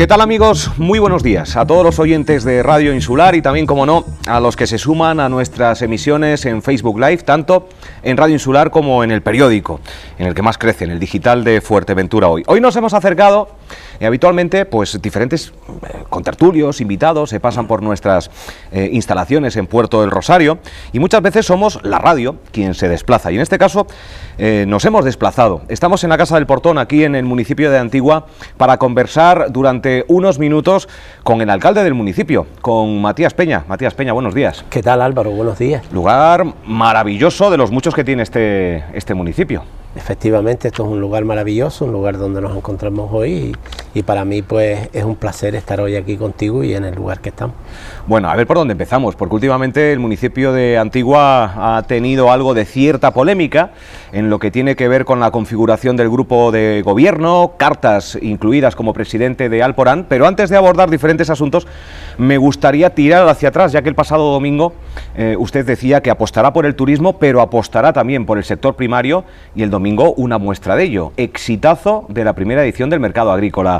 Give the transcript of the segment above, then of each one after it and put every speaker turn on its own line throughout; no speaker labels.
¿Qué tal amigos? Muy buenos días a todos los oyentes de Radio Insular y también, como no, a los que se suman a nuestras emisiones en Facebook Live, tanto en Radio Insular como en el periódico, en el que más crece, en el digital de Fuerteventura hoy. Hoy nos hemos acercado y habitualmente, pues diferentes eh, contertulios, invitados, se pasan por nuestras eh, instalaciones en Puerto del Rosario y muchas veces somos la radio quien se desplaza. Y en este caso eh, nos hemos desplazado. Estamos en la Casa del Portón, aquí en el municipio de Antigua, para conversar durante unos minutos con el alcalde del municipio, con Matías Peña. Matías Peña, buenos días.
¿Qué tal Álvaro? Buenos días.
Lugar maravilloso de los muchos que tiene este, este municipio.
Efectivamente, esto es un lugar maravilloso, un lugar donde nos encontramos hoy y, para mí pues es un placer estar hoy aquí contigo y en el lugar que estamos.
Bueno, a ver por dónde empezamos, porque últimamente el municipio de Antigua ha tenido algo de cierta polémica en lo que tiene que ver con la configuración del grupo de gobierno, cartas incluidas como presidente de Alporán, pero antes de abordar diferentes asuntos, me gustaría tirar hacia atrás, ya que el pasado domingo eh, usted decía que apostará por el turismo, pero apostará también por el sector primario y el domingo una muestra de ello. Exitazo de la primera edición del mercado agrícola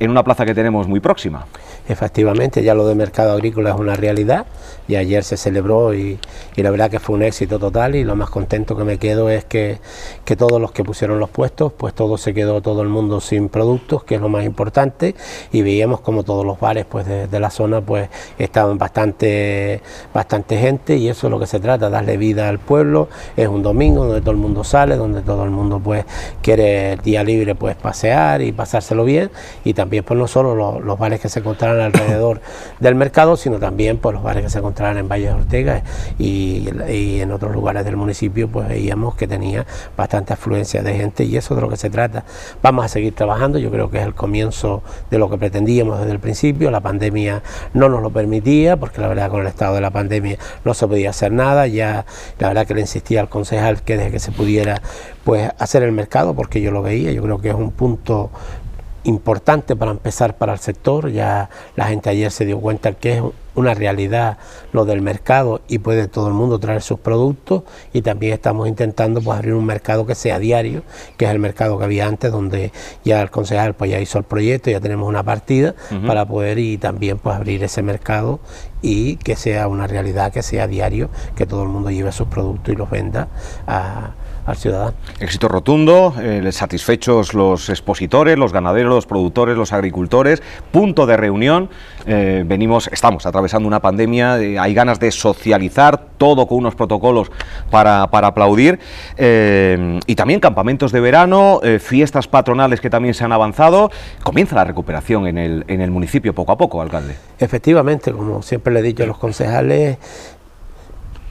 en una plaza que tenemos muy próxima.
Efectivamente, ya lo de mercado agrícola es una realidad y ayer se celebró y, la verdad que fue un éxito total y lo más contento que me quedo es que, todos los que pusieron los puestos, pues todo se quedó todo el mundo sin productos, que es lo más importante y veíamos como todos los bares pues de, la zona pues estaban bastante, bastante gente y eso es lo que se trata, darle vida al pueblo, es un domingo donde todo el mundo sale, donde todo el mundo pues quiere día libre pues pasear y pasárselo bien y también pues no solo los, los bares que se encontraron alrededor del mercado, sino también por los bares que se encontraban en Valle de Ortega y, en otros lugares del municipio, pues veíamos que tenía bastante afluencia de gente y eso es de lo que se trata. Vamos a seguir trabajando, yo creo que es el comienzo de lo que pretendíamos desde el principio, la pandemia no nos lo permitía, porque la verdad con el estado de la pandemia no se podía hacer nada, ya la verdad que le insistía al concejal que desde que se pudiera pues hacer el mercado, porque yo lo veía, yo creo que es un punto importante para empezar para el sector. Ya la gente ayer se dio cuenta que es una realidad lo del mercado y puede todo el mundo traer sus productos y también estamos intentando pues abrir un mercado que sea diario, que es el mercado que había antes donde ya el concejal pues ya hizo el proyecto, ya tenemos una partida para poder y también pues abrir ese mercado y que sea una realidad, que sea diario, que todo el mundo lleve sus productos y los venda a al ciudadano.
Éxito rotundo, eh, satisfechos los expositores, los ganaderos, los productores, los agricultores, punto de reunión. Eh, venimos, estamos atravesando una pandemia, eh, hay ganas de socializar todo con unos protocolos para, aplaudir y también campamentos de verano, fiestas patronales que también se han avanzado. Comienza la recuperación en el, en el municipio poco a poco, alcalde.
Efectivamente, como siempre le he dicho a los concejales,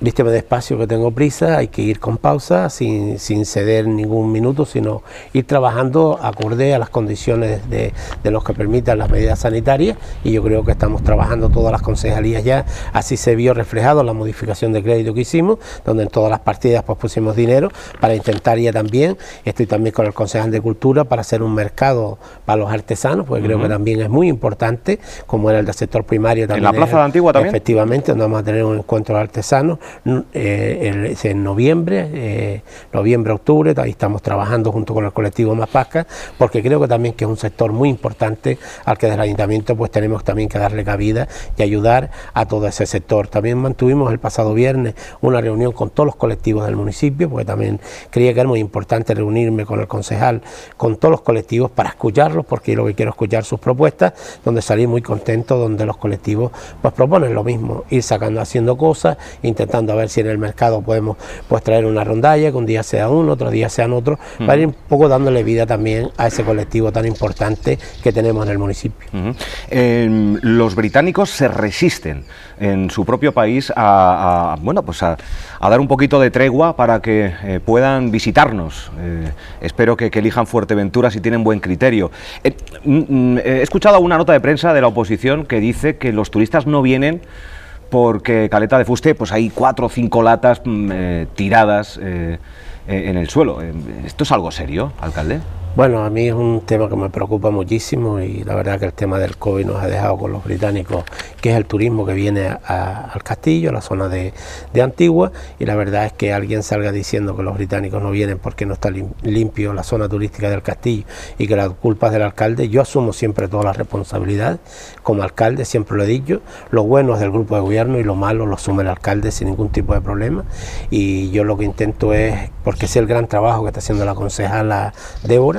vísteme despacio que tengo prisa, hay que ir con pausa, sin, sin, ceder ningún minuto, sino ir trabajando acorde a las condiciones de, de, los que permitan las medidas sanitarias y yo creo que estamos trabajando todas las concejalías ya, así se vio reflejado la modificación de crédito que hicimos, donde en todas las partidas pues pusimos dinero para intentar ya también, estoy también con el concejal de Cultura para hacer un mercado para los artesanos, porque creo que también es muy importante, como era el del sector primario también.
¿En la Plaza de Antigua también?
Efectivamente, donde vamos a tener un encuentro de artesanos eh, en noviembre, eh, noviembre, octubre, ahí estamos trabajando junto con el colectivo Más Pasca, porque creo que también que es un sector muy importante al que desde el ayuntamiento pues tenemos también que darle cabida y ayudar a todo ese sector. También mantuvimos el pasado viernes una reunión con todos los colectivos del municipio, porque también creía que era muy importante reunirme con el concejal, con todos los colectivos para escucharlos, porque lo que quiero escuchar sus propuestas, donde salí muy contento, donde los colectivos pues proponen lo mismo, ir sacando, haciendo cosas, intentando a ver si en el mercado podemos pues traer una rondalla, que un día sea uno, otro día sean otros, para ir un poco dándole vida también a ese colectivo tan importante que tenemos en el municipio.
Em, los británicos se resisten en su propio país a, bueno, pues a, dar un poquito de tregua para que eh, puedan visitarnos. Eh, espero que, que, elijan Fuerteventura si tienen buen criterio. Eh, mm, mm, he escuchado una nota de prensa de la oposición que dice que los turistas no vienen porque Caleta de Fuste pues hay cuatro o cinco latas mm, eh, tiradas eh, eh, en el suelo. ¿Esto es algo serio, alcalde?
Bueno, a mí es un tema que me preocupa muchísimo y la verdad que el tema del COVID nos ha dejado con los británicos, que es el turismo que viene al castillo, a la zona de, Antigua, y la verdad es que alguien salga diciendo que los británicos no vienen porque no está limpio la zona turística del castillo y que la culpa es del alcalde, yo asumo siempre toda la responsabilidad. Como alcalde, siempre lo he dicho, lo bueno es del grupo de gobierno y lo malo lo asume el alcalde sin ningún tipo de problema. Y yo lo que intento es, porque sé el gran trabajo que está haciendo la concejala Débora,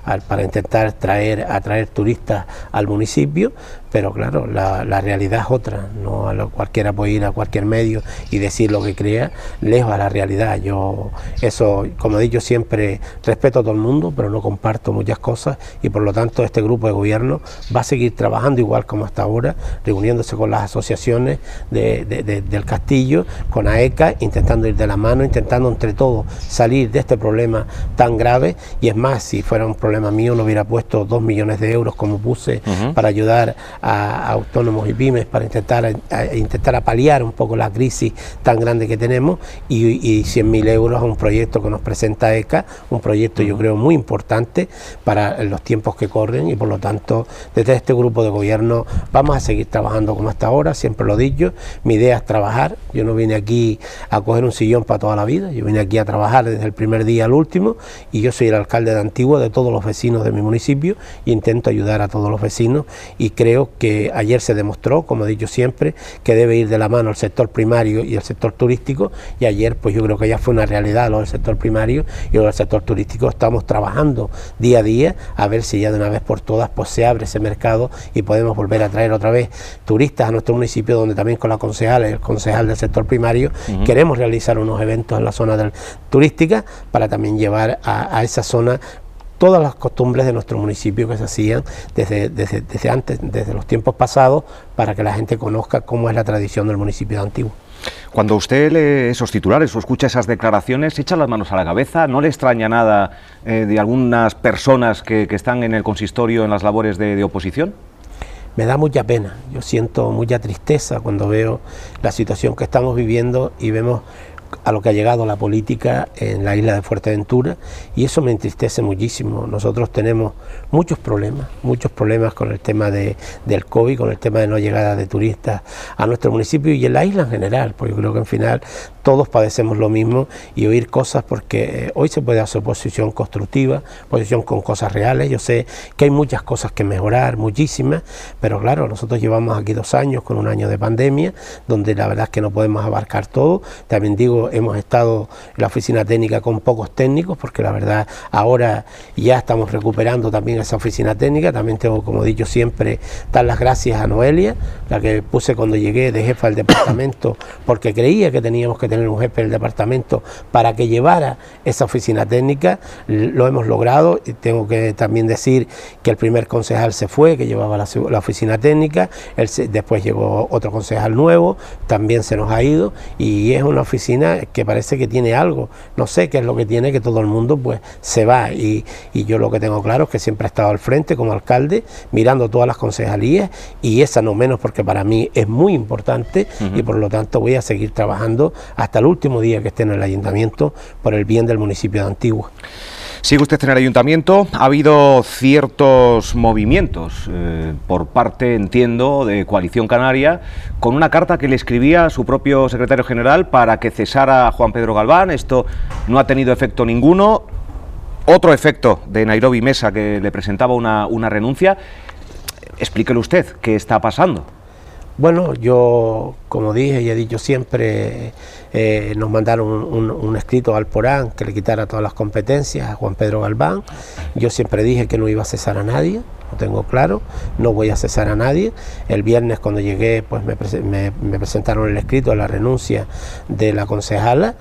para intentar traer, atraer turistas al municipio, pero claro, la, realidad es otra, no a lo, cualquiera puede ir a cualquier medio y decir lo que crea, lejos a la realidad. Yo eso, como he dicho siempre, respeto a todo el mundo, pero no comparto muchas cosas y por lo tanto este grupo de gobierno va a seguir trabajando igual como hasta ahora, reuniéndose con las asociaciones del castillo, con AECA, intentando ir de la mano, intentando entre todos salir de este problema tan grave y es más, si fuera un problema mío no hubiera puesto dos millones de euros como puse para ayudar a, autónomos y pymes para intentar, a, intentar apaliar un poco la crisis tan grande que tenemos. Y, y 100.000 euros a un proyecto que nos presenta ECA, un proyecto yo creo muy importante para los tiempos que corren. Y por lo tanto desde este grupo de gobierno vamos a seguir trabajando como hasta ahora, siempre lo he dicho, mi idea es trabajar, yo no vine aquí a coger un sillón para toda la vida, yo vine aquí a trabajar desde el primer día al último. Y yo soy el alcalde de Antigua de todos los vecinos de mi municipio e intento ayudar a todos los vecinos. Y creo que ayer se demostró, como he dicho siempre, que debe ir de la mano el sector primario y el sector turístico. Y ayer pues yo creo que ya fue una realidad lo del sector primario y lo del sector turístico. Estamos trabajando día a día a ver si ya de una vez por todas pues se abre ese mercado y podemos volver a traer otra vez turistas a nuestro municipio donde también con la concejal, el concejal del sector primario queremos realizar unos eventos en la zona del, turística para también llevar a esa zona todas las costumbres de nuestro municipio que se hacían desde, desde, antes, desde los tiempos pasados, para que la gente conozca cómo es la tradición del municipio de Antiguo.
Cuando usted lee esos titulares o escucha esas declaraciones, echa las manos a la cabeza, ¿no le extraña nada eh, de algunas personas que, están en el consistorio en las labores de oposición?
me da mucha pena, yo siento mucha tristeza cuando veo la situación que estamos viviendo y vemos a lo que ha llegado la política en la isla de Fuerteventura y eso me entristece muchísimo. Nosotros tenemos muchos problemas, muchos problemas con el tema de, del COVID, con el tema de no llegada de turistas a nuestro municipio y en la isla en general, porque yo creo que en final todos padecemos lo mismo y oír cosas porque eh, hoy se puede hacer oposición constructiva, posición con cosas reales. Yo sé que hay muchas cosas que mejorar, muchísimas, pero claro, nosotros llevamos aquí dos años con un año de pandemia, donde la verdad es que no podemos abarcar todo. También digo, hemos estado en la oficina técnica con pocos técnicos, porque la verdad ahora ya estamos recuperando también esa oficina técnica. También tengo, como he dicho siempre, dar las gracias a Noelia, la que puse cuando llegué de jefa del departamento, porque creía que teníamos que tener un jefe del departamento para que llevara esa oficina técnica. Lo hemos logrado y tengo que también decir que el primer concejal se fue, que llevaba la, oficina técnica, después llegó otro concejal nuevo, también se nos ha ido y es una oficina que parece que tiene algo. No sé qué es lo que tiene, que todo el mundo pues se va y, yo lo que tengo claro es que siempre he estado al frente como alcalde, mirando todas las concejalías y esa no menos porque para mí es muy importante y por lo tanto voy a seguir trabajando hasta el último día que esté en el ayuntamiento por el bien del municipio de Antigua.
Sigue usted en el ayuntamiento. Ha habido ciertos movimientos eh, por parte, entiendo, de Coalición Canaria, con una carta que le escribía a su propio secretario general para que cesara Juan Pedro Galván. Esto no ha tenido efecto ninguno. Otro efecto de Nairobi Mesa que le presentaba una, una renuncia. Explíquelo usted, ¿qué está pasando?
Bueno, yo, como dije y he dicho siempre, eh, nos mandaron un, escrito al Porán que le quitara todas las competencias a Juan Pedro Galván. Yo siempre dije que no iba a cesar a nadie, lo tengo claro, no voy a cesar a nadie. El viernes cuando llegué, pues me, presentaron el escrito a la renuncia de la concejala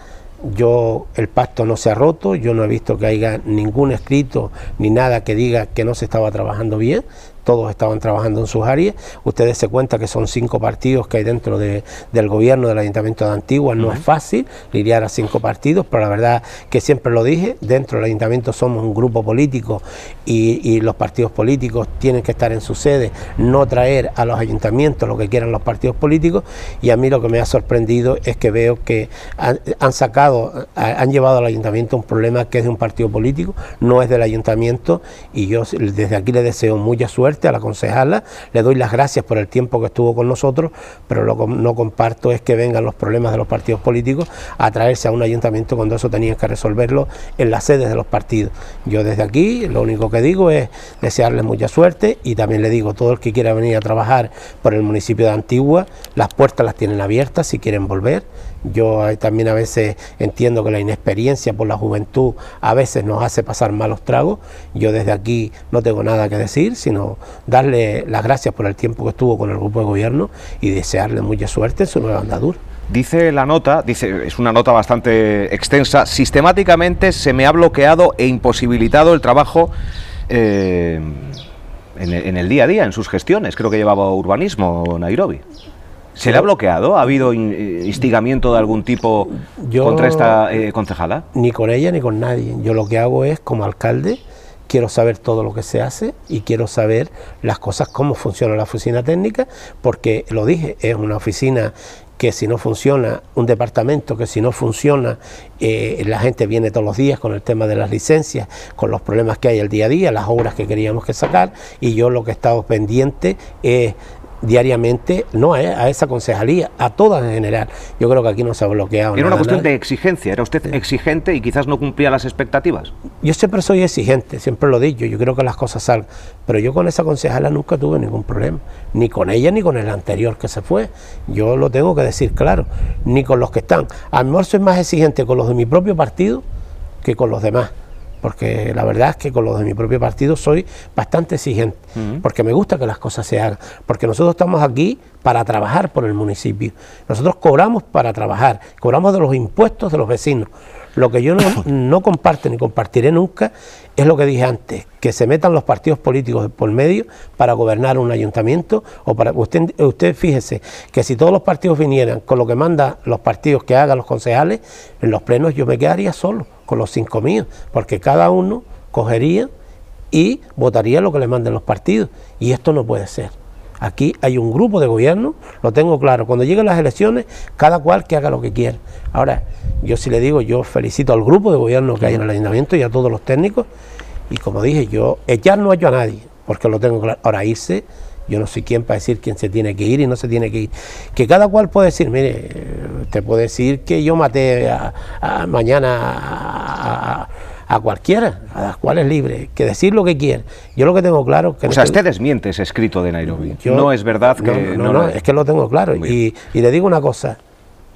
yo el pacto no se ha roto, yo no he visto que haya ningún escrito ni nada que diga que no se estaba trabajando bien, todos estaban trabajando en sus áreas. Ustedes se cuenta que son cinco partidos que hay dentro de, del gobierno del Ayuntamiento de Antigua. No es fácil lidiar a cinco partidos, pero la verdad que siempre lo dije, dentro del Ayuntamiento somos un grupo político y, y los partidos políticos tienen que estar en su sede, no traer a los ayuntamientos lo que quieran los partidos políticos. Y a mí lo que me ha sorprendido es que veo que han, sacado, han llevado al ayuntamiento un problema que es de un partido político, no es del ayuntamiento y yo desde aquí le deseo mucha suerte a la concejala, le doy las gracias por el tiempo que estuvo con nosotros, pero lo que no comparto es que vengan los problemas de los partidos políticos a traerse a un ayuntamiento cuando eso tenían que resolverlo en las sedes de los partidos. Yo desde aquí lo único que digo es desearles mucha suerte y también le digo, todo el que quiera venir a trabajar por el municipio de Antigua, las puertas las tienen abiertas si quieren volver yo también a veces entiendo que la inexperiencia por la juventud a veces nos hace pasar malos tragos. Yo desde aquí no tengo nada que decir, sino darle las gracias por el tiempo que estuvo con el grupo de gobierno y desearle mucha suerte en su nueva andadura.
Dice la nota, dice, es una nota bastante extensa, sistemáticamente se me ha bloqueado e imposibilitado el trabajo eh, en el día a día, en sus gestiones. Creo que llevaba urbanismo Nairobi. ¿Se le ha bloqueado? ¿Ha habido eh, instigamiento de algún tipo contra esta eh, concejala?
Ni con ella ni con nadie. Yo lo que hago es, como alcalde, quiero saber todo lo que se hace y quiero saber las cosas, cómo funciona la oficina técnica, porque lo dije, es una oficina que si no funciona, un departamento que si no funciona, eh, la gente viene todos los días con el tema de las licencias, con los problemas que hay el día a día, las obras que queríamos que sacar, y yo lo que he estado pendiente es diariamente, no a, esa concejalía, a todas en general. Yo creo que aquí no se ha bloqueado.
Era una cuestión de exigencia, era usted exigente y quizás no cumplía las expectativas.
Yo siempre soy exigente, siempre lo he dicho, yo creo que las cosas salgan, pero yo con esa concejala nunca tuve ningún problema, ni con ella ni con el anterior que se fue. Yo lo tengo que decir claro, ni con los que están. A lo mejor soy más exigente con los de mi propio partido que con los demás porque la verdad es que con los de mi propio partido soy bastante exigente, porque me gusta que las cosas se hagan, porque nosotros estamos aquí para trabajar por el municipio, nosotros cobramos para trabajar, cobramos de los impuestos de los vecinos. Lo que yo no, no comparto ni compartiré nunca es lo que dije antes, que se metan los partidos políticos por medio para gobernar un ayuntamiento o para usted usted fíjese que si todos los partidos vinieran con lo que manda los partidos que hagan los concejales en los plenos yo me quedaría solo con los cinco míos, porque cada uno cogería y votaría lo que le manden los partidos. Y esto no puede ser. Aquí hay un grupo de gobierno, lo tengo claro. Cuando lleguen las elecciones, cada cual que haga lo que quiera. Ahora, yo sí le digo, yo felicito al grupo de gobierno que hay en el ayuntamiento y a todos los técnicos. Y como dije, yo echar no hecho a nadie, porque lo tengo claro. Ahora irse yo no soy quien para decir quién se tiene que ir y no se tiene que ir. Que cada cual puede decir, mire, te puede decir que yo maté a, mañana a, cualquiera, a las cuales libre, que decir lo que quiera. Yo lo que tengo claro... Que
o sea, usted desmiente ese escrito de Nairobi. no es verdad que...
No, no, es que lo tengo claro. Y, y le digo una cosa,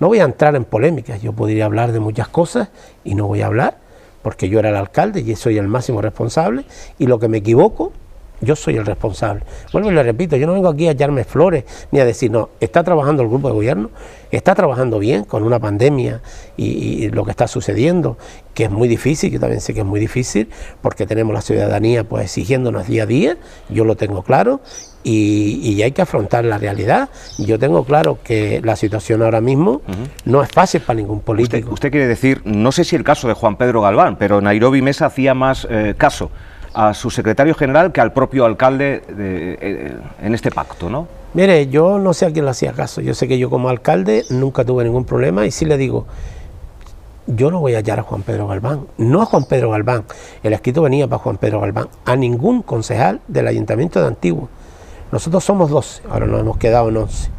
no voy a entrar en polémicas, yo podría hablar de muchas cosas y no voy a hablar, porque yo era el alcalde y soy el máximo responsable, y lo que me equivoco yo soy el responsable. Vuelvo y le repito, yo no vengo aquí a echarme flores ni a decir, no, está trabajando el grupo de gobierno, está trabajando bien con una pandemia y, lo que está sucediendo, que es muy difícil, yo también sé que es muy difícil, porque tenemos la ciudadanía pues exigiéndonos día a día, yo lo tengo claro, y, hay que afrontar la realidad. Yo tengo claro que la situación ahora mismo no es fácil para ningún político.
Usted, quiere decir, no sé si el caso de Juan Pedro Galván, pero Nairobi Mesa hacía más eh, caso a su secretario general que al propio alcalde eh, en este pacto, ¿no?
Mire, yo no sé a quién le hacía caso. Yo sé que yo como alcalde nunca tuve ningún problema y sí le digo, yo no voy a hallar a Juan Pedro Galván, no a Juan Pedro Galván. El escrito venía para Juan Pedro Galván, a ningún concejal del Ayuntamiento de Antiguo. Nosotros somos 12, ahora nos hemos quedado en 11.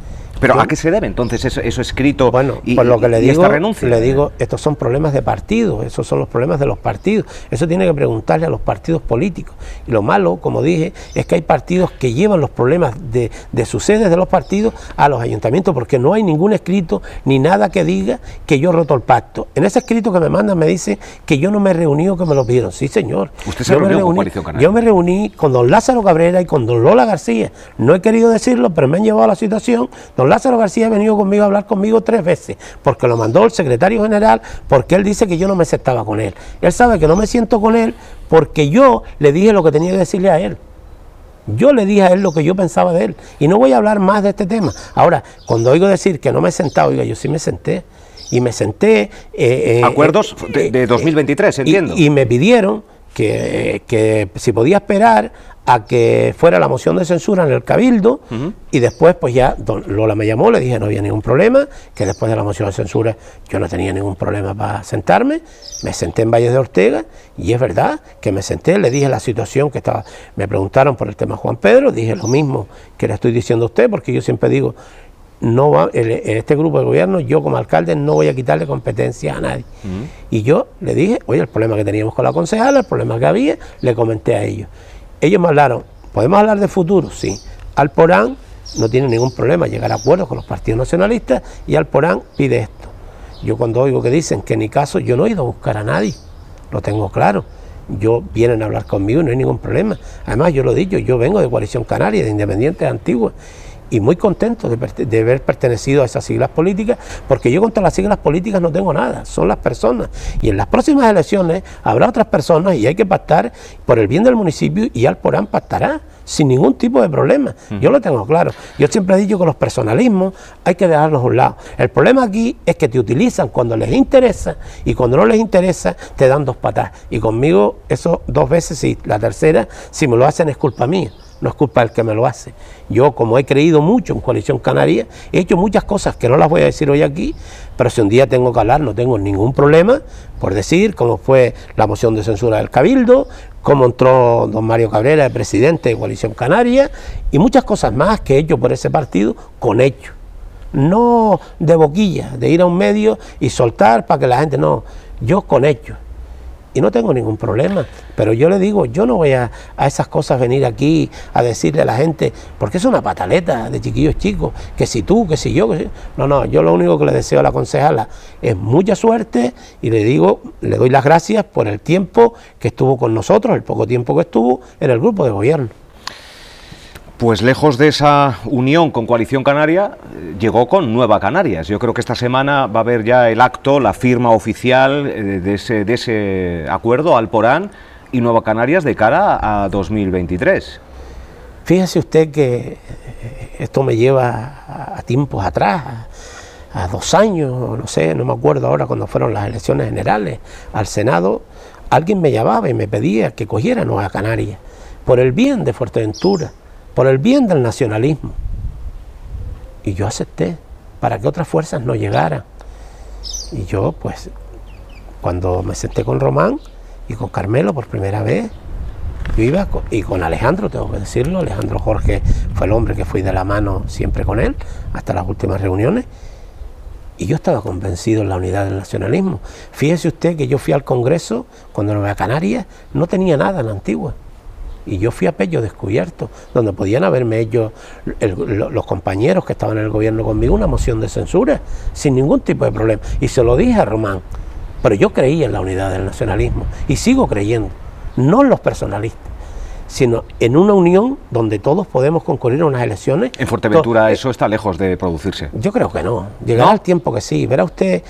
¿Pero a qué se debe entonces eso, escrito
bueno, y, por lo que le digo, esta renuncia? Le digo, estos son problemas de partido, esos son los problemas de los partidos. Eso tiene que preguntarle a los partidos políticos. Y lo malo, como dije, es que hay partidos que llevan los problemas de, de sus sedes de los partidos a los ayuntamientos, porque no hay ningún escrito ni nada que diga que yo roto el pacto. En ese escrito que me mandan me dice que yo no me he reunido, que me lo pidieron. Sí, señor.
¿Usted se yo me reuní,
con Yo me reuní con don Lázaro Cabrera y con don Lola García. No he querido decirlo, pero me han llevado a la situación. Don Lázaro García ha venido conmigo a hablar conmigo tres veces, porque lo mandó el secretario general, porque él dice que yo no me aceptaba con él. Él sabe que no me siento con él porque yo le dije lo que tenía que decirle a él. Yo le dije a él lo que yo pensaba de él y no voy a hablar más de este tema. Ahora, cuando oigo decir que no me he sentado, oiga, yo sí me senté y me senté...
Eh, eh, Acuerdos de, 2023, entiendo.
Y, me pidieron que, que si podía esperar a que fuera la moción de censura en el Cabildo y después pues ya Lola me llamó, le dije no había ningún problema, que después de la moción de censura yo no tenía ningún problema para sentarme, me senté en Valles de Ortega y es verdad que me senté, le dije la situación que estaba, me preguntaron por el tema Juan Pedro, dije lo mismo que le estoy diciendo a usted porque yo siempre digo no va, en este grupo de gobierno, yo como alcalde no voy a quitarle competencia a nadie. Y yo le dije, oye, el problema que teníamos con la concejala, el problema que había, le comenté a ellos. Ellos me hablaron, ¿podemos hablar de futuro? Sí. Alporán no tiene ningún problema llegar a acuerdos con los partidos nacionalistas y Alporán pide esto. Yo cuando oigo que dicen que en mi caso yo no he ido a buscar a nadie, lo tengo claro. Yo vienen a hablar conmigo, no hay ningún problema. Además, yo lo he dicho, yo vengo de Coalición Canaria, de Independientes Antiguos, y muy contento de, de, haber pertenecido a esas siglas políticas, porque yo contra las siglas políticas no tengo nada, son las personas. Y en las próximas elecciones habrá otras personas y hay que pactar por el bien del municipio y Alporán pactará sin ningún tipo de problema. Yo lo tengo claro. Yo siempre he dicho que los personalismos hay que dejarlos a un lado. El problema aquí es que te utilizan cuando les interesa y cuando no les interesa te dan dos patas. Y conmigo eso dos veces y la tercera, si me lo hacen es culpa mía no es culpa del que me lo hace. Yo, como he creído mucho en Coalición Canaria, he hecho muchas cosas que no las voy a decir hoy aquí, pero si un día tengo que hablar, no tengo ningún problema por decir cómo fue la moción de censura del Cabildo, cómo entró don Mario Cabrera, el presidente de Coalición Canaria, y muchas cosas más que he hecho por ese partido con hechos. No de boquilla, de ir a un medio y soltar para que la gente no, yo con hechos y no tengo ningún problema. Pero yo le digo, yo no voy a, esas cosas venir aquí a decirle a la gente, porque es una pataleta de chiquillos chicos, que si tú, que si yo, que si... no, no, yo lo único que le deseo a la concejala es mucha suerte y le digo, le doy las gracias por el tiempo que estuvo con nosotros, el poco tiempo que estuvo en el grupo de gobierno.
Pues lejos de esa unión con Coalición Canaria, llegó con Nueva Canarias. Yo creo que esta semana va a haber ya el acto, la firma oficial eh, de ese, de ese acuerdo, Alporán y Nueva Canarias, de cara a 2023.
Fíjese usted que esto me lleva a tiempos atrás, a dos años, no sé, no me acuerdo ahora cuando fueron las elecciones generales al Senado, alguien me llamaba y me pedía que cogiera Nueva Canarias por el bien de Fuerteventura por el bien del nacionalismo. Y yo acepté para que otras fuerzas no llegaran. Y yo, pues, cuando me senté con Román y con Carmelo por primera vez, yo iba y con Alejandro, tengo que decirlo, Alejandro Jorge fue el hombre que fui de la mano siempre con él, hasta las últimas reuniones, y yo estaba convencido en la unidad del nacionalismo. Fíjese usted que yo fui al Congreso cuando Nueva Canarias no tenía nada en la antigua y yo fui a Pello descubierto, donde podían haberme hecho los compañeros que estaban en el gobierno conmigo una moción de censura, sin ningún tipo de problema. Y se lo dije a Román, pero yo creía en la unidad del nacionalismo y sigo creyendo, no en los personalistas sino en una unión donde todos podemos concurrir a unas elecciones.
En Fuerteventura eso está lejos de producirse.
Yo creo que no. Llegará el tiempo que sí. Verá usted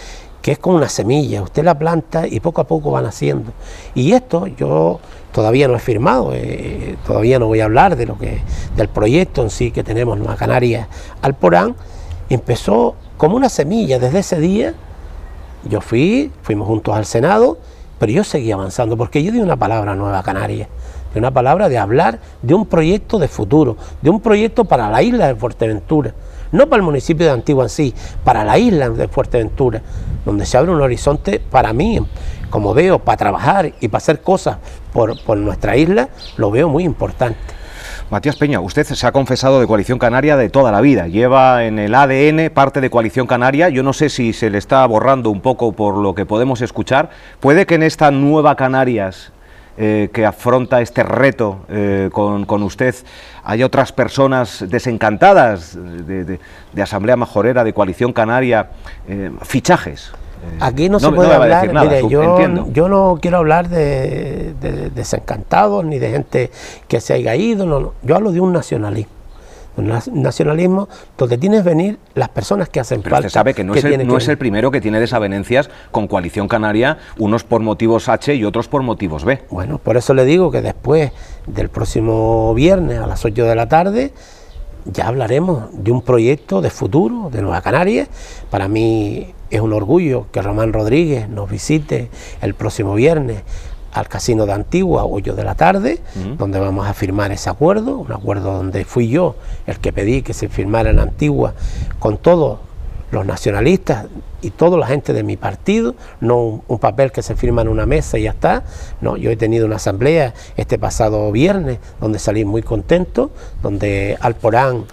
que es como una semilla, usted la planta y poco a poco van haciendo. Y esto yo todavía no he firmado, eh, todavía no voy a hablar de lo que del proyecto en sí que tenemos en Nueva Canarias Alporán, empezó como una semilla desde ese día. Yo fui, fuimos juntos al Senado, pero yo seguí avanzando porque yo di una palabra a Nueva Canarias, de una palabra de hablar de un proyecto de futuro, de un proyecto para la isla de Fuerteventura, no para el municipio de Antigua en sí, para la isla de Fuerteventura, donde se abre un horizonte para mí. Como veo, para trabajar y para hacer cosas por, nuestra isla, lo veo muy importante.
Matías Peña, usted se ha confesado de Coalición Canaria de toda la vida, lleva en el ADN parte de Coalición Canaria, yo no sé si se le está borrando un poco por lo que podemos escuchar, puede que en esta nueva Canarias eh, que afronta este reto eh, con, usted, haya otras personas desencantadas de, Asamblea Majorera, de Coalición Canaria, eh, fichajes.
Aquí no, se puede hablar, mire, yo, yo, no quiero hablar de, desencantados ni de gente que se haya ido, no, yo hablo de un nacionalismo, Un nacionalismo donde tienes que venir las personas que hacen
Pero
falta.
Usted sabe que no, es, el, no es el primero que tiene desavenencias con Coalición Canaria, unos por motivos H y otros por motivos B.
Bueno, por eso le digo que después del próximo viernes a las 8 de la tarde ya hablaremos de un proyecto de futuro de Nueva Canarias. Para mí es un orgullo que Román Rodríguez nos visite el próximo viernes al Casino de Antigua 8 de la tarde, donde vamos a firmar ese acuerdo, un acuerdo donde fui yo el que pedí que se firmara en Antigua con todos los nacionalistas y toda la gente de mi partido, no un, papel que se firma en una mesa y ya está. No, yo he tenido una asamblea este pasado viernes donde salí muy contento, donde Alporán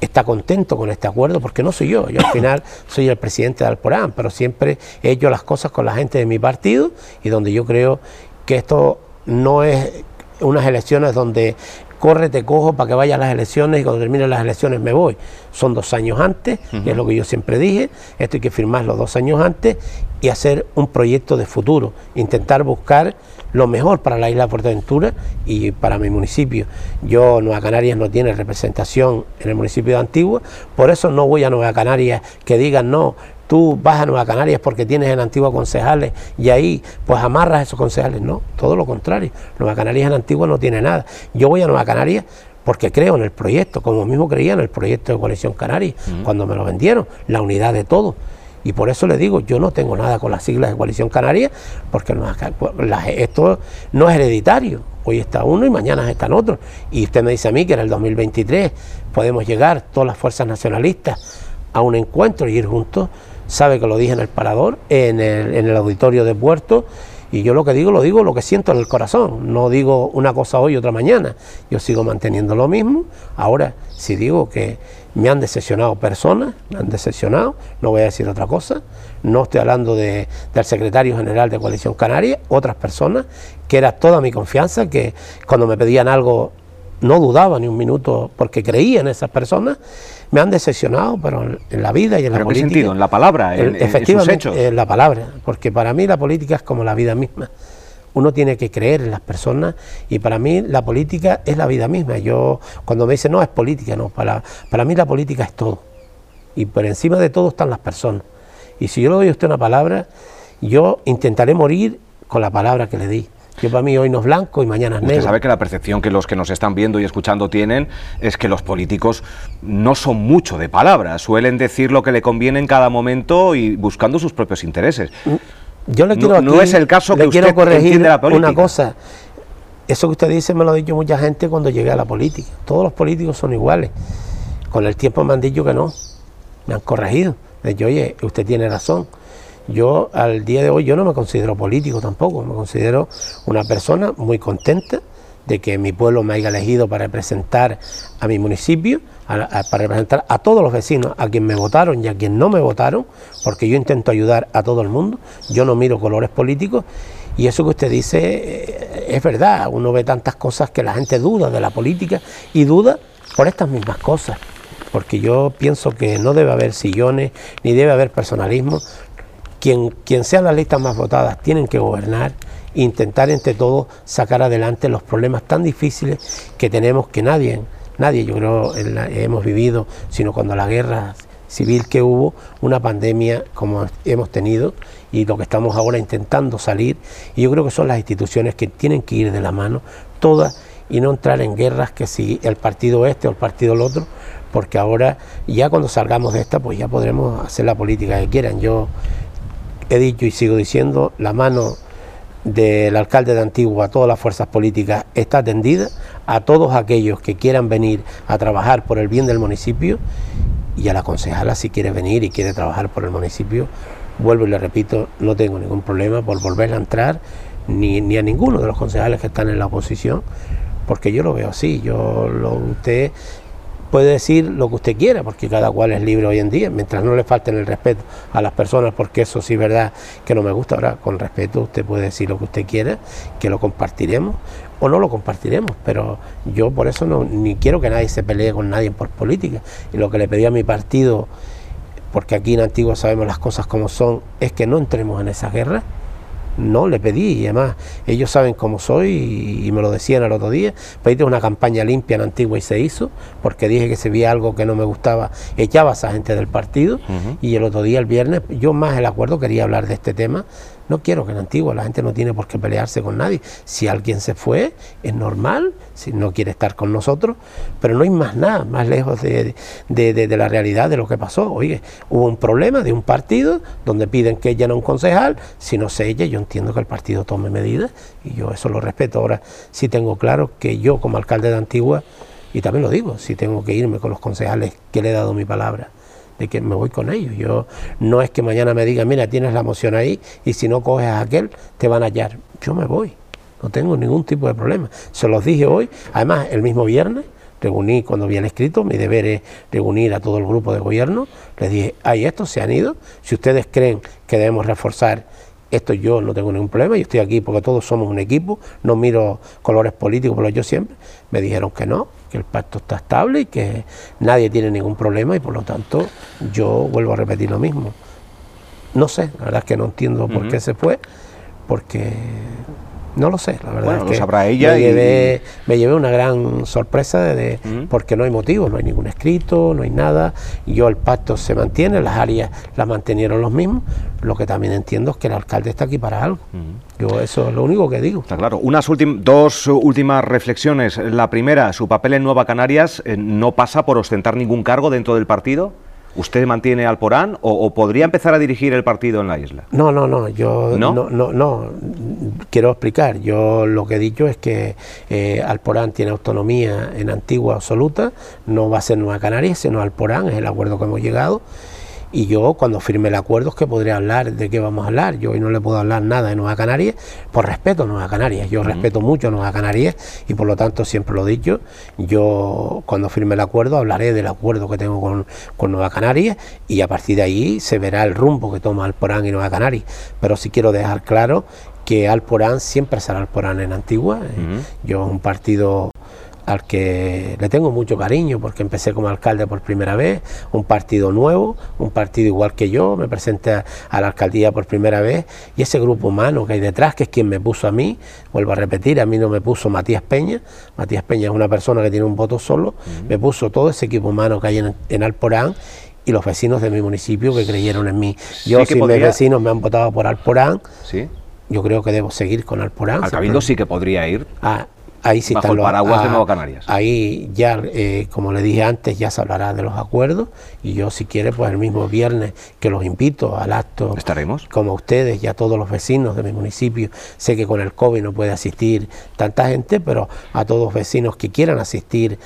está contento con este acuerdo, porque no soy yo, yo al final soy el presidente de Alporán, pero siempre he hecho las cosas con la gente de mi partido y donde yo creo que esto no es unas elecciones donde corre, te cojo para que vaya a las elecciones y cuando terminen las elecciones me voy. Son dos años antes, que es lo que yo siempre dije, esto hay que firmarlo dos años antes y hacer un proyecto de futuro, intentar buscar lo mejor para la isla de Fuerteventura y para mi municipio. Yo, Nueva Canarias no tiene representación en el municipio de Antigua, por eso no voy a Nueva Canarias que digan no, tú vas a Nueva Canarias porque tienes en Antigua concejales y ahí pues amarras a esos concejales. No, todo lo contrario. Nueva Canarias en Antigua no tiene nada. Yo voy a Nueva Canarias porque creo en el proyecto, como mismo creía en el proyecto de Coalición Canaria, cuando me lo vendieron, la unidad de todo. Y por eso le digo, yo no tengo nada con las siglas de Coalición Canaria, porque esto no es hereditario. Hoy está uno y mañana están otros. Y usted me dice a mí que en el 2023 podemos llegar todas las fuerzas nacionalistas a un encuentro y ir juntos. Sabe que lo dije en el parador, en el, auditorio de Puerto. Y yo lo que digo, lo digo lo que siento en el corazón. No digo una cosa hoy y otra mañana. Yo sigo manteniendo lo mismo. Ahora, si digo que me han decepcionado personas, me han decepcionado, no voy a decir otra cosa, no estoy hablando de, del secretario general de Coalición Canaria, otras personas, que era toda mi confianza, que cuando me pedían algo no dudaba ni un minuto porque creía en esas personas, me han decepcionado, pero en, la vida y en la política.
¿En qué sentido? ¿En la palabra? ¿En,
efectivamente, en la palabra, porque para mí la política es como la vida misma uno tiene que creer en las personas y para mí la política es la vida misma. Yo cuando me dicen no es política, no, para, para mí la política es todo. Y por encima de todo están las personas. Y si yo le doy a usted una palabra, yo intentaré morir con la palabra que le di. Que para mí hoy no es blanco y mañana es negro.
Usted sabe que la percepción que los que nos están viendo y escuchando tienen es que los políticos no son mucho de palabras, suelen decir lo que le conviene en cada momento y buscando sus propios intereses. Mm,
yo le quiero
no, es el caso que usted corregir la
una cosa. Eso que usted dice me lo ha dicho mucha gente cuando llegué a la política. Todos los políticos son iguales. Con el tiempo me han dicho que no. Me han corregido. De hecho, oye, usted tiene razón. Yo al día de hoy yo no me considero político tampoco. Me considero una persona muy contenta de que mi pueblo me haya elegido para representar a mi municipio, para representar a todos los vecinos, a quien me votaron y a quien no me votaron, porque yo intento ayudar a todo el mundo, yo no miro colores políticos, y eso que usted dice eh, es verdad, uno ve tantas cosas que la gente duda de la política y duda por estas mismas cosas, porque yo pienso que no debe haber sillones, ni debe haber personalismo, quien, quien sean las listas más votadas tienen que gobernar intentar entre todos sacar adelante los problemas tan difíciles que tenemos que nadie, nadie yo creo hemos vivido, sino cuando la guerra civil que hubo, una pandemia como hemos tenido y lo que estamos ahora intentando salir, y yo creo que son las instituciones que tienen que ir de la mano, todas, y no entrar en guerras que si el partido este o el partido el otro, porque ahora ya cuando salgamos de esta, pues ya podremos hacer la política que quieran. Yo he dicho y sigo diciendo, la mano del alcalde de Antigua a todas las fuerzas políticas está tendida, a todos aquellos que quieran venir a trabajar por el bien del municipio y a la concejala si quiere venir y quiere trabajar por el municipio, vuelvo y le repito, no tengo ningún problema por volver a entrar, ni, ni a ninguno de los concejales que están en la oposición, porque yo lo veo así, yo lo usted puede decir lo que usted quiera, porque cada cual es libre hoy en día, mientras no le falten el respeto a las personas, porque eso sí es verdad que no me gusta. Ahora, con respeto, usted puede decir lo que usted quiera, que lo compartiremos o no lo compartiremos, pero yo por eso no, ni quiero que nadie se pelee con nadie por política. Y lo que le pedí a mi partido, porque aquí en Antigua sabemos las cosas como son, es que no entremos en esa guerra, No, le pedí y además ellos saben cómo soy y, me lo decían el otro día. Pedí una campaña limpia en Antigua y se hizo, porque dije que si veía algo que no me gustaba, echaba a esa gente del partido. Y el otro día, el viernes, yo más el acuerdo quería hablar de este tema no quiero que en Antigua la gente no tiene por qué pelearse con nadie. Si alguien se fue, es normal, si no quiere estar con nosotros, pero no hay más nada, más lejos de, la realidad de lo que pasó. Oye, hubo un problema de un partido donde piden que ella no un concejal, si no se ella, yo entiendo que el partido tome medidas y yo eso lo respeto. Ahora sí tengo claro que yo como alcalde de Antigua, y también lo digo, si tengo que irme con los concejales que le he dado mi palabra de que me voy con ellos. Yo no es que mañana me digan, mira, tienes la moción ahí y si no coges a aquel, te van a hallar. Yo me voy, no tengo ningún tipo de problema. Se los dije hoy, además el mismo viernes, reuní cuando habían escrito, mi deber es reunir a todo el grupo de gobierno, les dije, hay estos, se han ido, si ustedes creen que debemos reforzar esto yo no tengo ningún problema, yo estoy aquí porque todos somos un equipo, no miro colores políticos, pero yo siempre me dijeron que no, que el pacto está estable y que nadie tiene ningún problema y por lo tanto yo vuelvo a repetir lo mismo. No sé, la verdad es que no entiendo por qué se fue, porque no lo sé, la verdad es que
sabrá ella
me, llevé, me llevé una gran sorpresa de, porque no hay motivo, no hay ningún escrito, no hay nada. Yo el pacto se mantiene, las áreas las mantenieron los mismos. Lo que también entiendo es que el alcalde está aquí para algo. Yo eso es lo único que digo.
Está claro. Unas dos últimas reflexiones. La primera, su papel en Nueva Canarias eh, no pasa por ostentar ningún cargo dentro del partido. ¿Usted mantiene Alporán o, podría empezar a dirigir el partido en la isla?
No, no, no, yo no, no, no, quiero explicar. Yo lo que he dicho es que eh, Alporán tiene autonomía en Antigua absoluta, no va a ser Nueva Canarias, sino Alporán, es el acuerdo que hemos llegado y yo cuando firme el acuerdo es que podré hablar de qué vamos a hablar. Yo hoy no le puedo hablar nada de Nueva Canarias por respeto a Nueva Canarias. Yo respeto mucho a Nueva Canarias y por lo tanto siempre lo he dicho. Yo cuando firme el acuerdo hablaré del acuerdo que tengo con, con Nueva Canarias y a partir de ahí se verá el rumbo que toma Alporán y Nueva Canarias. Pero sí quiero dejar claro que Alporán siempre será Alporán en Antigua. Yo un partido al que le tengo mucho cariño porque empecé como alcalde por primera vez, un partido nuevo, un partido igual que yo, me presenté a, la alcaldía por primera vez y ese grupo humano que hay detrás, que es quien me puso a mí, vuelvo a repetir, a mí no me puso Matías Peña, Matías Peña es una persona que tiene un voto solo, me puso todo ese equipo humano que hay en, Alporán y los vecinos de mi municipio que creyeron en mí. Yo, si mis vecinos me han votado por Alporán, ¿Sí? yo creo que debo seguir con Alporán.
Al Cabildo sí que podría ir.
Ah, Ahí sí
Bajo el paraguas de Nueva Canarias.
Ahí ya, eh, como le dije antes, ya se hablará de los acuerdos y yo si quiere, pues el mismo viernes que los invito al acto.
Estaremos.
Como ustedes y a todos los vecinos de mi municipio. Sé que con el COVID no puede asistir tanta gente, pero a todos los vecinos que quieran asistir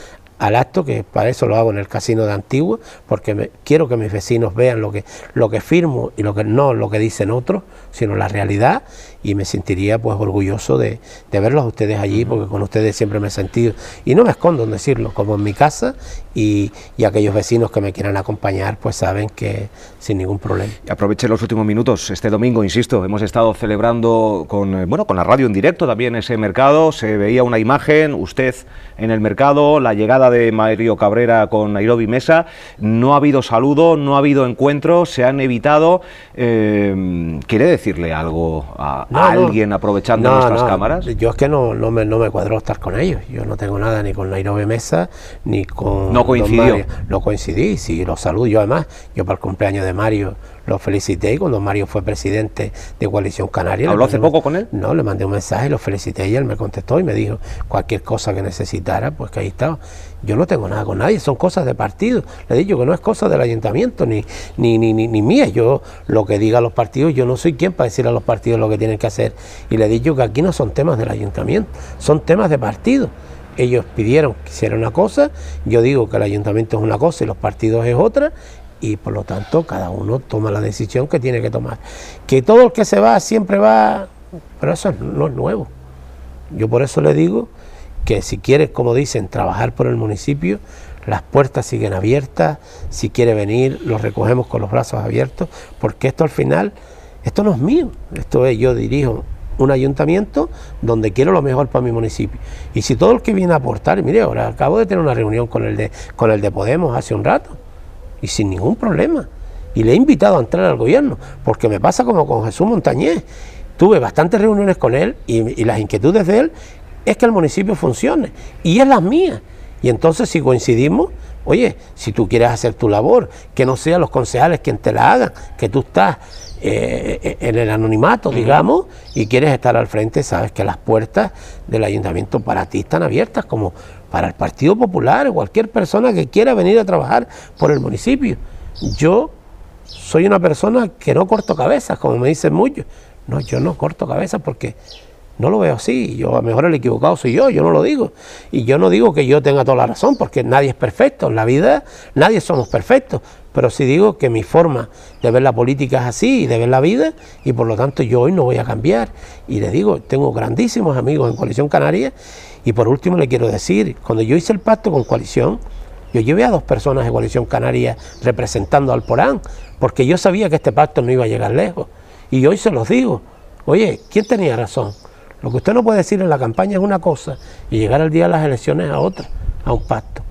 al acto, que para eso lo hago en el casino de Antigua, porque quiero que mis vecinos vean lo que, lo que firmo y lo que no lo que dicen otros, sino la realidad y me sentiría pues orgulloso de, verlos a ustedes allí porque con ustedes siempre me he sentido. Y no me escondo en decirlo como en mi casa y, aquellos vecinos que me quieran acompañar pues saben que sin ningún problema.
Aproveche los últimos minutos. Este domingo insisto hemos estado celebrando con eh, bueno con la radio en directo también ese mercado. Se veía una imagen usted en el mercado la llegada de Mario Cabrera con Nairobi Mesa. No ha habido saludo no ha habido encuentro se han evitado. Eh, quiere decirle algo a alguien aprovechando nuestras cámaras?
Yo es que no, no, me, no me cuadró estar con ellos. Yo no tengo nada ni con Nairobi Mesa, ni con...
No coincidió.
No coincidí, sí, los saludo. Yo además, yo para el cumpleaños de Mario lo felicité cuando Mario fue presidente de Coalición Canaria.
¿Habló hace poco con él?
No, le mandé un mensaje, lo felicité y él me contestó y me dijo cualquier cosa que necesitara, pues que ahí estaba. Yo no tengo nada con nadie, son cosas de partido. Le he dicho que no es cosa del ayuntamiento ni, ni, ni, ni, mía. Yo lo que diga los partidos, yo no soy quien para decir a los partidos lo que tienen que hacer. Y le he dicho que aquí no son temas del ayuntamiento, son temas de partido ellos pidieron que hiciera una cosa, yo digo que el ayuntamiento es una cosa y los partidos es otra, y por lo tanto cada uno toma la decisión que tiene que tomar. Que todo el que se va siempre va, pero eso no es nuevo. Yo por eso le digo que si quiere, como dicen, trabajar por el municipio, las puertas siguen abiertas, si quiere venir, los recogemos con los brazos abiertos, porque esto al final, esto no es mío, esto es, yo dirijo un ayuntamiento donde quiero lo mejor para mi municipio. Y si todo el que viene a aportar, mire, ahora acabo de tener una reunión con el de, con el de Podemos hace un rato, y sin ningún problema. Y le he invitado a entrar al gobierno, porque me pasa como con Jesús Montañés. tuve bastantes reuniones con él y, las inquietudes de él es que el municipio funcione y es las mías. Y entonces si coincidimos, oye, si tú quieres hacer tu labor, que no sean los concejales quien te la hagan, que tú estás eh, en el anonimato, digamos, y quieres estar al frente, sabes que las puertas del ayuntamiento para ti están abiertas, como para el Partido Popular cualquier persona que quiera venir a trabajar por el municipio. Yo soy una persona que no corto cabezas, como me dicen muchos. No, yo no corto cabezas porque no lo veo así. Yo a lo mejor el equivocado soy yo, yo no lo digo. Y yo no digo que yo tenga toda la razón, porque nadie es perfecto. En la vida nadie somos perfectos. Pero sí digo que mi forma de ver la política es así y de ver la vida, y por lo tanto yo hoy no voy a cambiar. Y les digo, tengo grandísimos amigos en Coalición Canaria. Y por último le quiero decir, cuando yo hice el pacto con Coalición, yo llevé a dos personas de Coalición Canaria representando al Porán, porque yo sabía que este pacto no iba a llegar lejos. Y hoy se los digo, oye, ¿quién tenía razón? Lo que usted no puede decir en la campaña es una cosa y llegar al día de las elecciones a otra, a un pacto.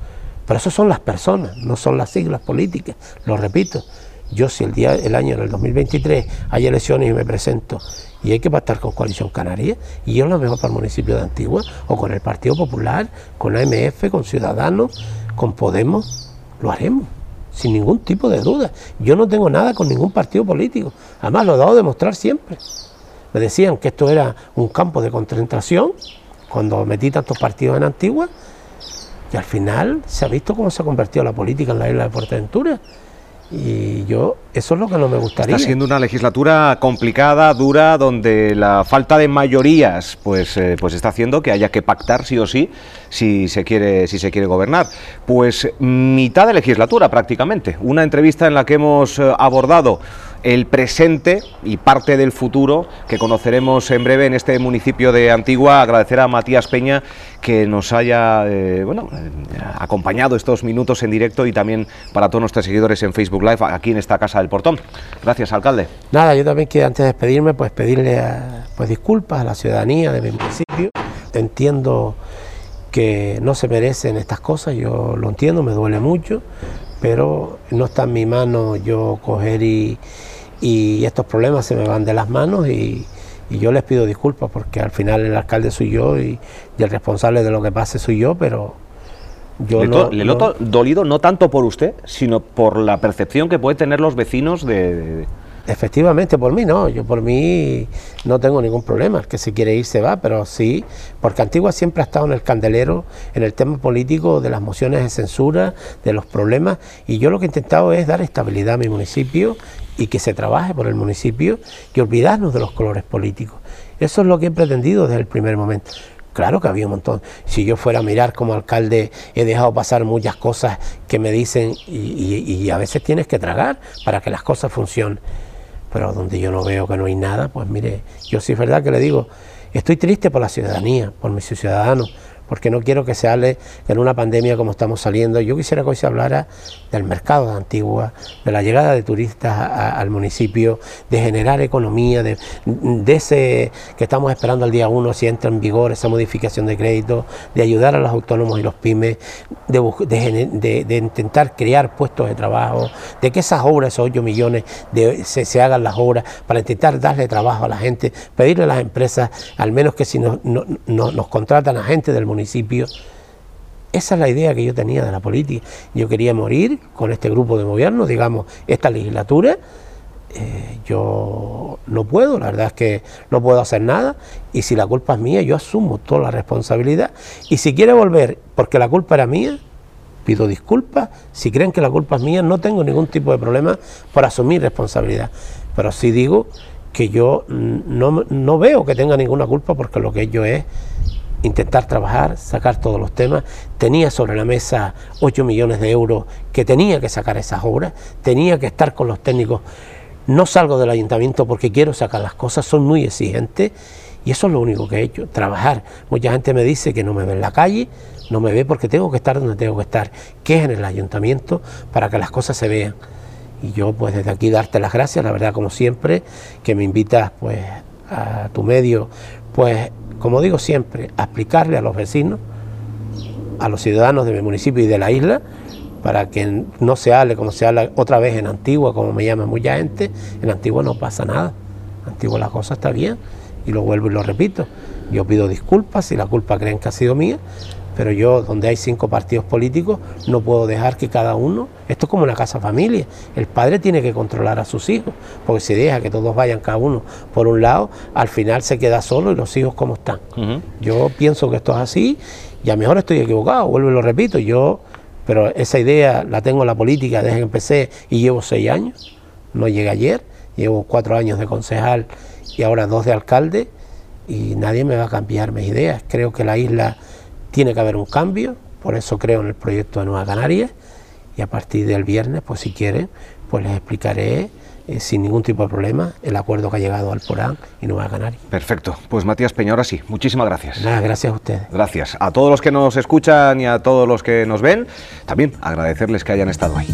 Pero eso son las personas, no son las siglas políticas. Lo repito, yo si el día, el año, en el 2023, hay elecciones y me presento y hay que pactar con Coalición Canaria, y yo lo mejor para el municipio de Antigua, o con el Partido Popular, con AMF, con Ciudadanos, con Podemos, lo haremos, sin ningún tipo de duda. Yo no tengo nada con ningún partido político, además lo he dado a demostrar siempre. Me decían que esto era un campo de concentración, cuando metí tantos partidos en Antigua, y al final se ha visto cómo se ha convertido la política en la isla de Fuerteventura. Y yo, eso es lo que no me gustaría.
Está siendo una legislatura complicada, dura, donde la falta de mayorías pues, eh, pues está haciendo que haya que pactar sí o sí si se quiere, si se quiere gobernar. Pues mitad de legislatura prácticamente. Una entrevista en la que hemos eh, abordado el presente y parte del futuro que conoceremos en breve en este municipio de Antigua. Agradecer a Matías Peña que nos haya eh, bueno, eh, acompañado estos minutos en directo y también para todos nuestros seguidores en Facebook Live aquí en esta Casa del Portón. Gracias, alcalde.
Nada, yo también quiero antes de despedirme pues pedirle pues disculpas a la ciudadanía de mi municipio. Entiendo que no se merecen estas cosas, yo lo entiendo, me duele mucho, pero no está en mi mano yo coger y y estos problemas se me van de las manos y, yo les pido disculpas porque al final el alcalde soy yo y, el responsable de lo que pase soy yo, pero yo
le, noto dolido no tanto por usted, sino por la percepción que pueden tener los vecinos de
Efectivamente, por mí no, yo por mí no tengo ningún problema, el que se quiere ir se va, pero sí, porque Antigua siempre ha estado en el candelero en el tema político de las mociones de censura, de los problemas, y yo lo que he intentado es dar estabilidad a mi municipio y que se trabaje por el municipio y olvidarnos de los colores políticos. Eso es lo que he pretendido desde el primer momento. Claro que había un montón. Si yo fuera a mirar como alcalde, he dejado pasar muchas cosas que me dicen y, a veces tienes que tragar para que las cosas funcionen pero donde yo no veo que no hay nada, pues mire, yo sí es verdad que le digo, estoy triste por la ciudadanía, por mis ciudadanos, porque no quiero que se hable en una pandemia como estamos saliendo. Yo quisiera que hoy se hablara del mercado de Antigua, de la llegada de turistas al municipio, de generar economía, de, ese que estamos esperando al día uno si entra en vigor esa modificación de crédito, de ayudar a los autónomos y los pymes, de, intentar crear puestos de trabajo, de que esas obras, esos 8 millones, se, hagan las obras para intentar darle trabajo a la gente, pedirle a las empresas, al menos que si nos contratan a gente del municipio, esa es la idea que yo tenía de la política. Yo quería morir con este grupo de gobierno, digamos, esta legislatura. Eh, yo no puedo, la verdad es que no puedo hacer nada. Y si la culpa es mía, yo asumo toda la responsabilidad. Y si quiere volver porque la culpa era mía, pido disculpas, si creen que la culpa es mía, no tengo ningún tipo de problema por asumir responsabilidad, pero sí digo que yo no, no veo que tenga ninguna culpa porque lo que yo es intentar trabajar, sacar todos los temas. Tenía sobre la mesa 8 millones de euros que tenía que sacar esas obras, tenía que estar con los técnicos. No salgo del ayuntamiento porque quiero sacar las cosas, son muy exigentes y eso es lo único que he hecho, trabajar. Mucha gente me dice que no me ve en la calle, no me ve porque tengo que estar donde tengo que estar, que es en el ayuntamiento, para que las cosas se vean. Y yo pues desde aquí darte las gracias, la verdad como siempre, que me invitas pues a tu medio, pues como digo siempre, explicarle a los vecinos, a los ciudadanos de mi municipio y de la isla, para que no se hable como se habla otra vez en Antigua, como me llama mucha gente, en Antigua no pasa nada. Antiguo la cosa está bien. Y lo vuelvo y lo repito. Yo pido disculpas si la culpa creen que ha sido mía, pero yo, donde hay cinco partidos políticos, no puedo dejar que cada uno, esto es como una casa familia, el padre tiene que controlar a sus hijos, porque si deja que todos vayan cada uno por un lado, al final se queda solo y los hijos como están. Yo pienso que esto es así y a lo mejor estoy equivocado, vuelvo y lo repito, yo, pero esa idea la tengo en la política desde que empecé y llevo seis años, no llegué ayer, llevo cuatro años de concejal y ahora dos de alcalde y nadie me va a cambiar mis ideas. Creo que la isla tiene que haber un cambio, por eso creo en el proyecto de Nueva Canarias y a partir del viernes, pues si quieren, pues les explicaré eh, sin ningún tipo de problema el acuerdo que ha llegado Alporán y Nueva Canarias.
Perfecto. Pues Matías Peñora, sí, muchísimas gracias.
Nada, gracias a ustedes.
Gracias. A todos los que nos escuchan y a todos los que nos ven, también agradecerles que hayan estado ahí.